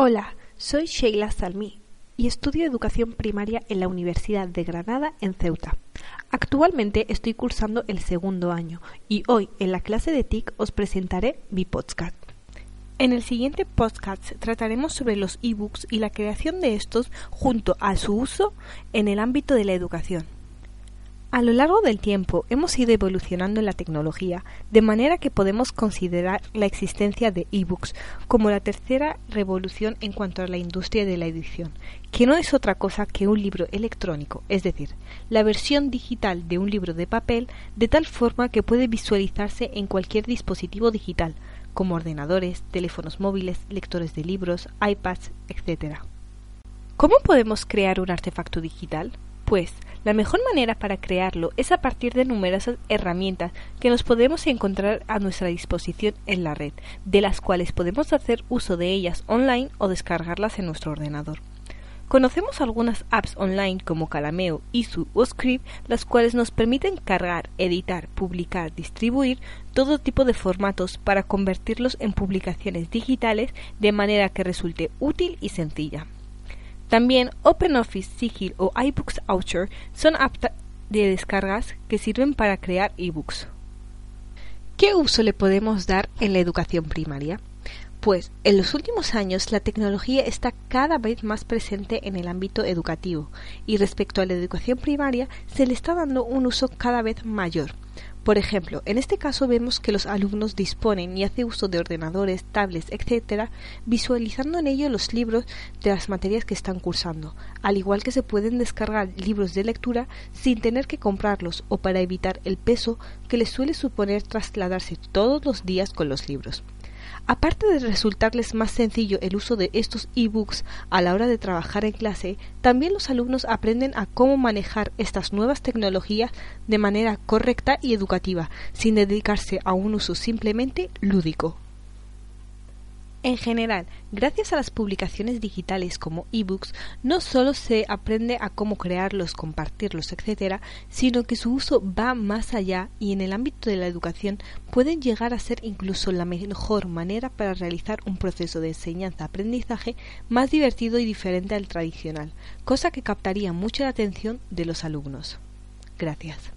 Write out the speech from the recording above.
Hola, soy Sheila Salmi y estudio educación primaria en la Universidad de Granada en Ceuta. Actualmente estoy cursando el segundo año y hoy en la clase de TIC os presentaré mi podcast. En el siguiente podcast trataremos sobre los ebooks y la creación de estos junto a su uso en el ámbito de la educación. A lo largo del tiempo hemos ido evolucionando en la tecnología, de manera que podemos considerar la existencia de ebooks como la tercera revolución en cuanto a la industria de la edición, que no es otra cosa que un libro electrónico, es decir, la versión digital de un libro de papel de tal forma que puede visualizarse en cualquier dispositivo digital, como ordenadores, teléfonos móviles, lectores de libros, iPads, etc. ¿Cómo podemos crear un artefacto digital? Pues la mejor manera para crearlo es a partir de numerosas herramientas que nos podemos encontrar a nuestra disposición en la red, de las cuales podemos hacer uso de ellas online o descargarlas en nuestro ordenador. Conocemos algunas apps online como Calameo, Isu o Script, las cuales nos permiten cargar, editar, publicar, distribuir todo tipo de formatos para convertirlos en publicaciones digitales de manera que resulte útil y sencilla. También OpenOffice, Sigil o iBooks Author son aptas de descargas que sirven para crear ebooks. ¿Qué uso le podemos dar en la educación primaria? Pues en los últimos años la tecnología está cada vez más presente en el ámbito educativo y respecto a la educación primaria se le está dando un uso cada vez mayor. Por ejemplo, en este caso vemos que los alumnos disponen y hacen uso de ordenadores, tablets, etc., visualizando en ello los libros de las materias que están cursando, al igual que se pueden descargar libros de lectura sin tener que comprarlos o para evitar el peso que les suele suponer trasladarse todos los días con los libros. Aparte de resultarles más sencillo el uso de estos e-books a la hora de trabajar en clase, también los alumnos aprenden a cómo manejar estas nuevas tecnologías de manera correcta y educativa, sin dedicarse a un uso simplemente lúdico. En general, gracias a las publicaciones digitales como ebooks, no solo se aprende a cómo crearlos, compartirlos, etc., sino que su uso va más allá y en el ámbito de la educación pueden llegar a ser incluso la mejor manera para realizar un proceso de enseñanza-aprendizaje más divertido y diferente al tradicional, cosa que captaría mucho la atención de los alumnos. Gracias.